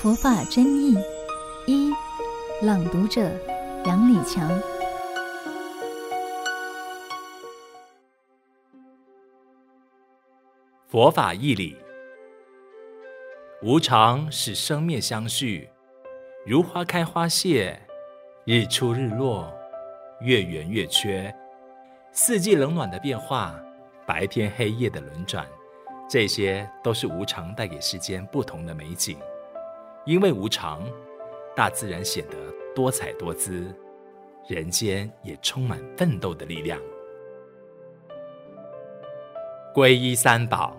佛法真义一，朗读者杨礼强。佛法义理，无常使生灭相续，如花开花谢，日出日落，月圆月缺，四季冷暖的变化，白天黑夜的轮转，这些都是无常带给世间不同的美景。因为无常，大自然显得多彩多姿，人间也充满奋斗的力量。皈依三宝，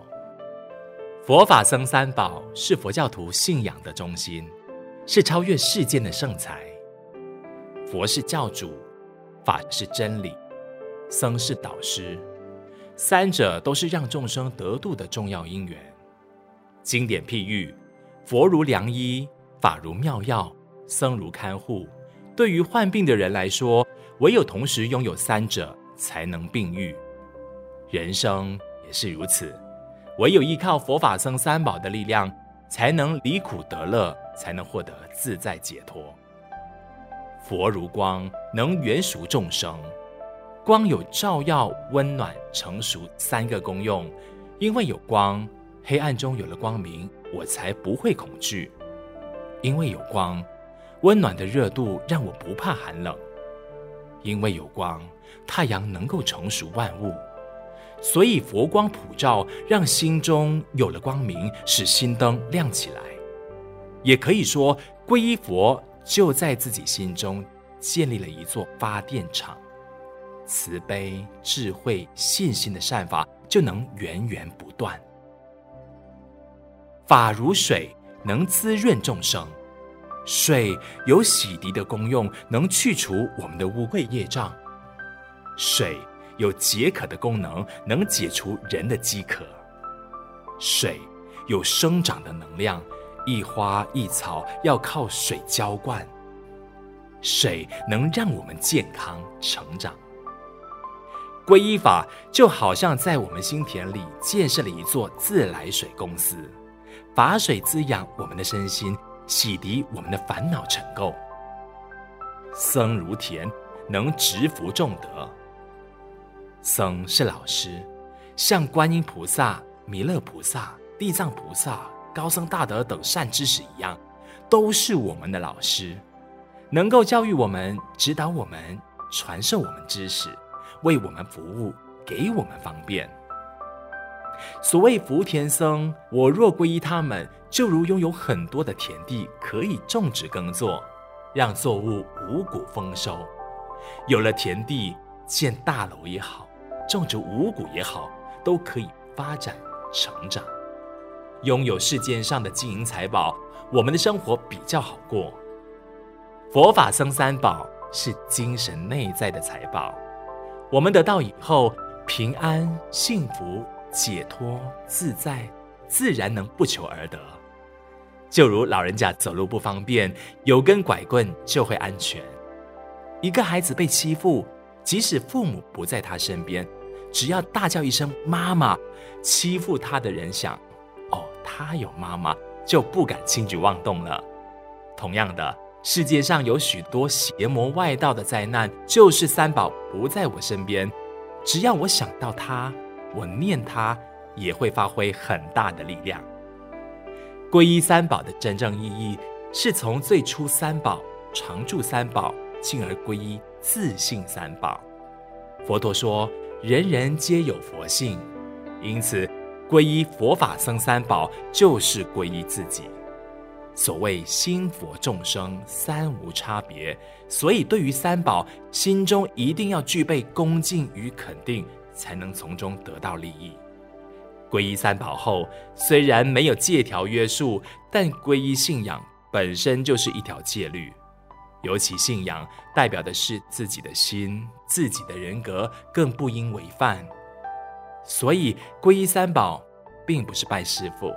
佛法僧三宝是佛教徒信仰的中心，是超越世间的圣才。佛是教主，法是真理，僧是导师，三者都是让众生得度的重要因缘。经典譬喻，佛如良医，法如妙药，僧如看护。对于患病的人来说，唯有同时拥有三者，才能病愈。人生也是如此，唯有依靠佛法僧三宝的力量，才能离苦得乐，才能获得自在解脱。佛如光，能圆熟众生。光有照耀、温暖、成熟三个功用。因为有光，黑暗中有了光明，我才不会恐惧。因为有光，温暖的热度让我不怕寒冷。因为有光，太阳能够成熟万物，所以佛光普照，让心中有了光明，使心灯亮起来。也可以说，皈依佛就在自己心中建立了一座发电厂，慈悲、智慧、信心的善法就能源源不断。法如水，能滋润众生。水有洗涤的功用，能去除我们的污秽业障；水有解渴的功能，能解除人的饥渴；水有生长的能量，一花一草要靠水浇灌；水能让我们健康成长。皈依法就好像在我们心田里建设了一座自来水公司。法水滋养我们的身心，洗涤我们的烦恼尘垢。僧如田，能植福种德。僧是老师，像观音菩萨、弥勒菩萨、地藏菩萨、高僧大德等善知识一样，都是我们的老师，能够教育我们、指导我们、传授我们知识，为我们服务，给我们方便。所谓福田僧，我若皈依他们，就如拥有很多的田地，可以种植耕作，让作物五谷丰收。有了田地，建大楼也好，种植五谷也好，都可以发展成长。拥有世间上的金银财宝，我们的生活比较好过。佛法僧三宝是精神内在的财宝，我们得到以后，平安幸福。解脱自在，自然能不求而得。就如老人家走路不方便，有根拐棍就会安全。一个孩子被欺负，即使父母不在他身边，只要大叫一声“妈妈”，欺负他的人想：“哦，他有妈妈”，就不敢轻举妄动了。同样的，世界上有许多邪魔外道的灾难，就是三宝不在我身边。只要我想到他。我念它，也会发挥很大的力量。皈依三宝的真正意义，是从最初三宝、常住三宝，进而皈依自性三宝。佛陀说，人人皆有佛性，因此皈依佛法僧三宝，就是皈依自己。所谓心佛众生三无差别，所以对于三宝，心中一定要具备恭敬与肯定。才能从中得到利益。皈依三宝后，虽然没有戒条约束，但皈依信仰本身就是一条戒律。尤其信仰代表的是自己的心、自己的人格，更不应违犯。所以，皈依三宝并不是拜师傅，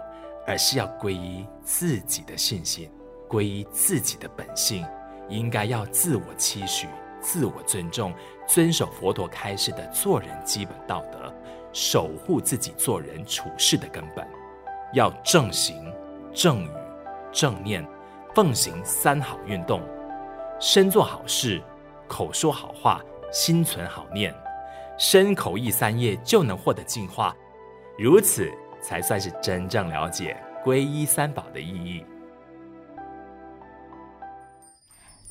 而是要皈依自己的信心，皈依自己的本性，应该要自我期许。自我尊重，遵守佛陀开示的做人基本道德，守护自己做人处事的根本，要正行、正语、正念、奉行三好运动：身做好事，口说好话，心存好念，身口意三业就能获得净化。如此才算是真正了解皈依三宝的意义。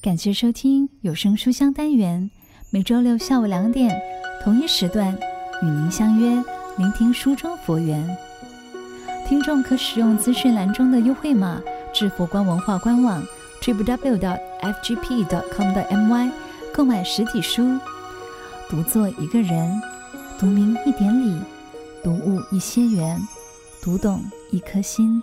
感谢收听有声书香单元，每周六下午两点同一时段与您相约，聆听书中佛缘。听众可使用资讯栏中的优惠码至佛光文化官网 triple w 的 f g p com 的 m y 购买实体书。读作一个人，读明一点理，读悟一些缘，读懂一颗心。